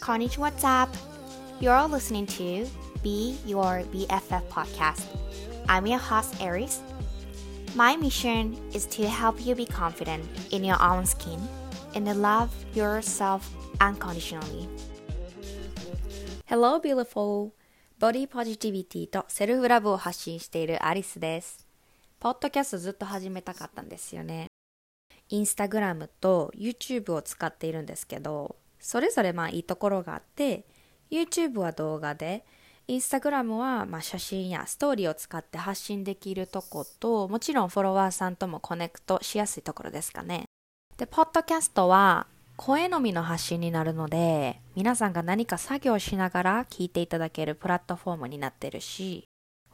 Konnichiwa, what's up? You're listening to Be Your BFF podcast. I'm your host, Aries. My mission is to help you be confident in your own skin and love yourself unconditionally. Hello, beautiful! ボディポジティビティとセルフラブを発信しているアリスです。ポッドキャストずっと始めたかったんですよね。インスタグラムと YouTube を使っているんですけど、それぞれまあいいところがあって、YouTube は動画で、インスタグラムはま写真やストーリーを使って発信できるとこと、もちろんフォロワーさんともコネクトしやすいところですかね。で、ポッドキャストは声のみの発信になるので、皆さんが何か作業しながら聞いていただけるプラットフォームになってるし、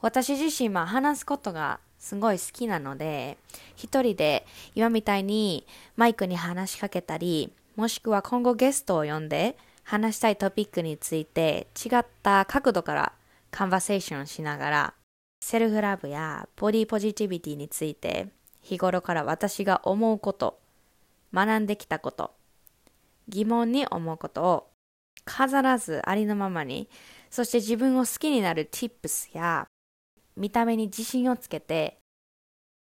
私自身は話すことがすごい好きなので、一人で今みたいにマイクに話しかけたり、もしくは今後ゲストを呼んで話したいトピックについて違った角度からカンバセーションしながらセルフラブやボディポジティビティについて日頃から私が思うこと、学んできたこと、疑問に思うことを飾らずありのままに、そして自分を好きになる tips や見た目に自信をつけて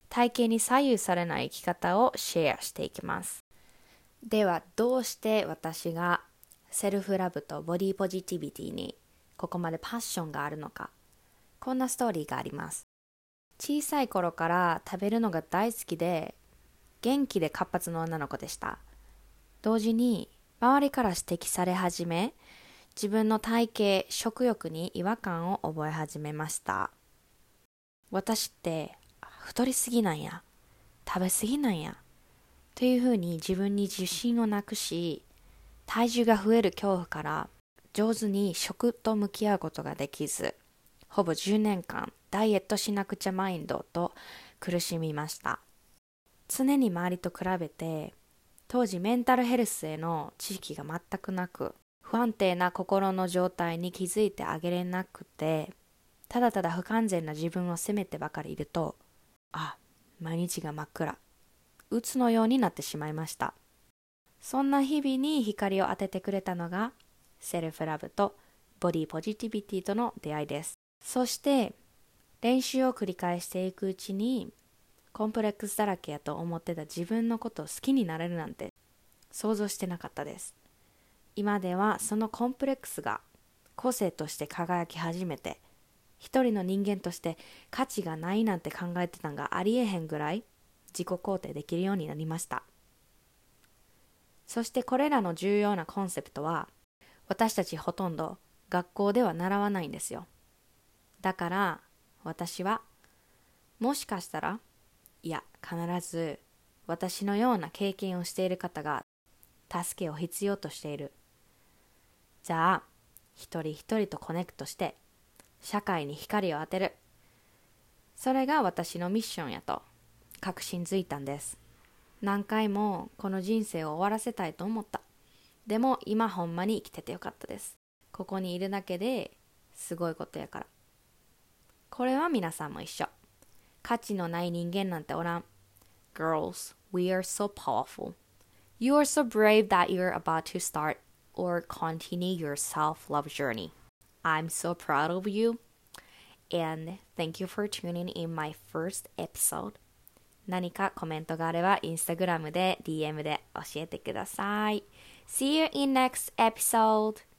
体型に左右されない生き方をシェアしていきます。ではどうして私がセルフラブとボディポジティビティにここまでパッションがあるのか。こんなストーリーがあります。小さい頃から食べるのが大好きで元気で活発な女の子でした。同時に周りから指摘され始め自分の体型食欲に違和感を覚え始めました。私って太りすぎなんや食べすぎなんやというふうに自分に自信をなくし、体重が増える恐怖から上手に食と向き合うことができず、ほぼ10年間ダイエットしなくちゃマインドと苦しみました。常に周りと比べて、当時メンタルヘルスへの知識が全くなく、不安定な心の状態に気づいてあげれなくて、ただただ不完全な自分を責めてばかりいると、あ、毎日が真っ暗。鬱のようになってしまいました。そんな日々に光を当ててくれたのがセルフラブとボディポジティビティとの出会いです。そして練習を繰り返していくうちにコンプレックスだらけやと思ってた自分のことを好きになれるなんて想像してなかったです。今ではそのコンプレックスが個性として輝き始めて一人の人間として価値がないなんて考えてたんがありえへんぐらい自己肯定できるようになりました。そしてこれらの重要なコンセプトは私たちほとんど学校では習わないんですよ。だから私はもしかしたらいや必ず私のような経験をしている方が助けを必要としている。じゃあ一人一人とコネクトして社会に光を当てる。それが私のミッションやと。確信づいたんです何回もこの人生を終わらせたいと思ったでも今ほんまに生きててよかったですここにいるだけですごいことやからこれは皆さんも一緒価値のない人間なんておらん Girls, we are so powerful You are so brave that you're about to start or continue your self-love journey I'm so proud of you and thank you for tuning in my first episode 何かコメントがあればインスタグラムで DM で教えてください。See you in next episode!